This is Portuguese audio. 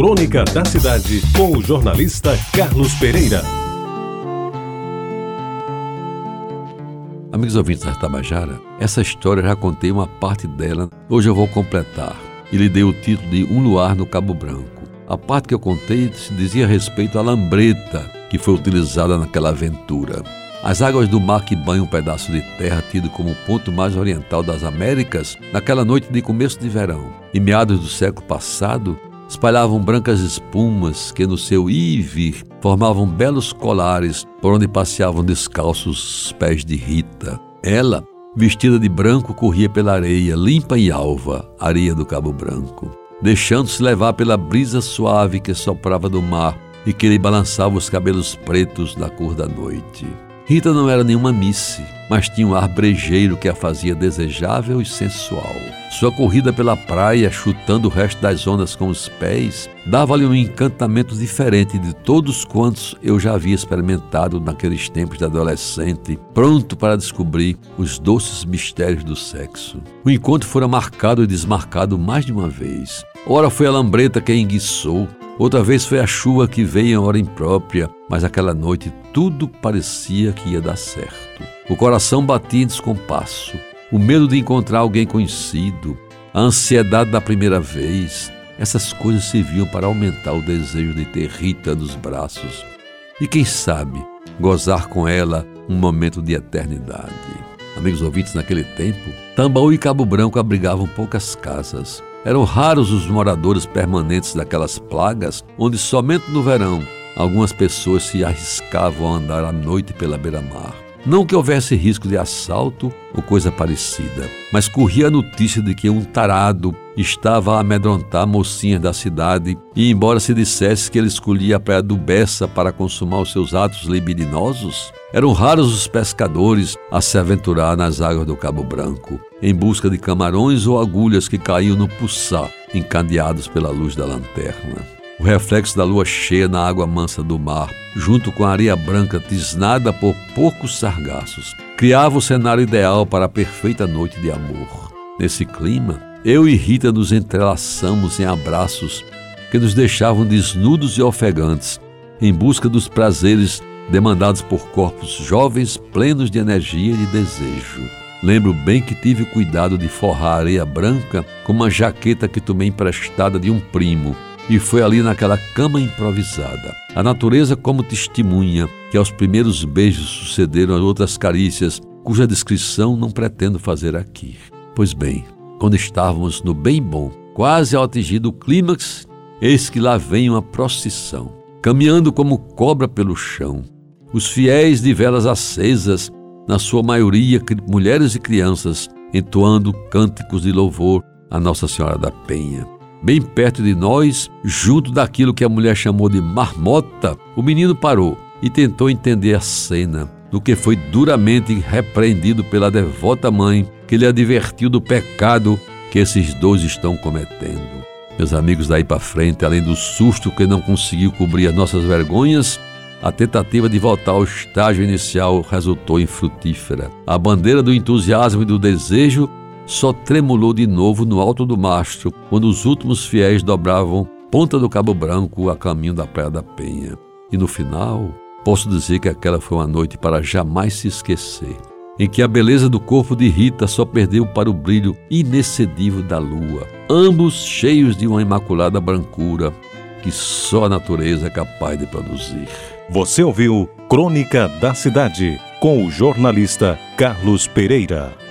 Crônica da Cidade, com o jornalista Carlos Pereira. Amigos ouvintes da Tabajara, essa história já contei uma parte dela, hoje eu vou completar. E lhe dei o título de Um Luar no Cabo Branco. A parte que eu contei se dizia respeito à lambreta que foi utilizada naquela aventura. As águas do mar que banham um pedaço de terra tido como o ponto mais oriental das Américas, naquela noite de começo de verão, em meados do século passado, espalhavam brancas espumas que no seu ir e vir formavam belos colares por onde passeavam descalços os pés de Rita. Ela, vestida de branco, corria pela areia, limpa e alva, areia do Cabo Branco, deixando-se levar pela brisa suave que soprava do mar e que lhe balançava os cabelos pretos da cor da noite. Rita não era nenhuma misse, mas tinha um ar brejeiro que a fazia desejável e sensual. Sua corrida pela praia, chutando o resto das ondas com os pés, dava-lhe um encantamento diferente de todos quantos eu já havia experimentado naqueles tempos de adolescente, pronto para descobrir os doces mistérios do sexo. O encontro fora marcado e desmarcado mais de uma vez. Ora foi a lambreta que enguiçou, Outra vez foi a chuva que veio em hora imprópria, mas aquela noite tudo parecia que ia dar certo. O coração batia em descompasso, o medo de encontrar alguém conhecido, a ansiedade da primeira vez, essas coisas serviam para aumentar o desejo de ter Rita nos braços e, quem sabe, gozar com ela um momento de eternidade. Amigos ouvintes, naquele tempo, Tambaú e Cabo Branco abrigavam poucas casas. Eram raros os moradores permanentes daquelas plagas, onde somente no verão algumas pessoas se arriscavam a andar à noite pela beira-mar. Não que houvesse risco de assalto ou coisa parecida, mas corria a notícia de que um tarado estava a amedrontar mocinhas da cidade e, embora se dissesse que ele escolhia a praia do Bessa para consumar os seus atos libidinosos, eram raros os pescadores a se aventurar nas águas do Cabo Branco, em busca de camarões ou agulhas que caíam no puçá, encadeados pela luz da lanterna o reflexo da lua cheia na água mansa do mar, junto com a areia branca tisnada por poucos sargaços, criava o cenário ideal para a perfeita noite de amor. Nesse clima, eu e Rita nos entrelaçamos em abraços que nos deixavam desnudos e ofegantes, em busca dos prazeres demandados por corpos jovens plenos de energia e de desejo. Lembro bem que tive cuidado de forrar a areia branca com uma jaqueta que tomei emprestada de um primo, e foi ali naquela cama improvisada. A natureza como testemunha que aos primeiros beijos sucederam outras carícias, cuja descrição não pretendo fazer aqui. Pois bem, quando estávamos no bem bom, quase ao atingir o clímax, eis que lá vem uma procissão, caminhando como cobra pelo chão. Os fiéis de velas acesas, na sua maioria mulheres e crianças, entoando cânticos de louvor a Nossa Senhora da Penha. Bem perto de nós, junto daquilo que a mulher chamou de marmota, o menino parou e tentou entender a cena, do que foi duramente repreendido pela devota mãe, que lhe advertiu do pecado que esses dois estão cometendo. Meus amigos, daí para frente, além do susto que não conseguiu cobrir as nossas vergonhas, a tentativa de voltar ao estágio inicial resultou infrutífera. A bandeira do entusiasmo e do desejo só tremulou de novo no alto do mastro quando os últimos fiéis dobravam Ponta do Cabo Branco a caminho da Praia da Penha. E no final, posso dizer que aquela foi uma noite para jamais se esquecer, em que a beleza do corpo de Rita só perdeu para o brilho inexcedível da lua, ambos cheios de uma imaculada brancura que só a natureza é capaz de produzir. Você ouviu Crônica da Cidade com o jornalista Carlos Pereira.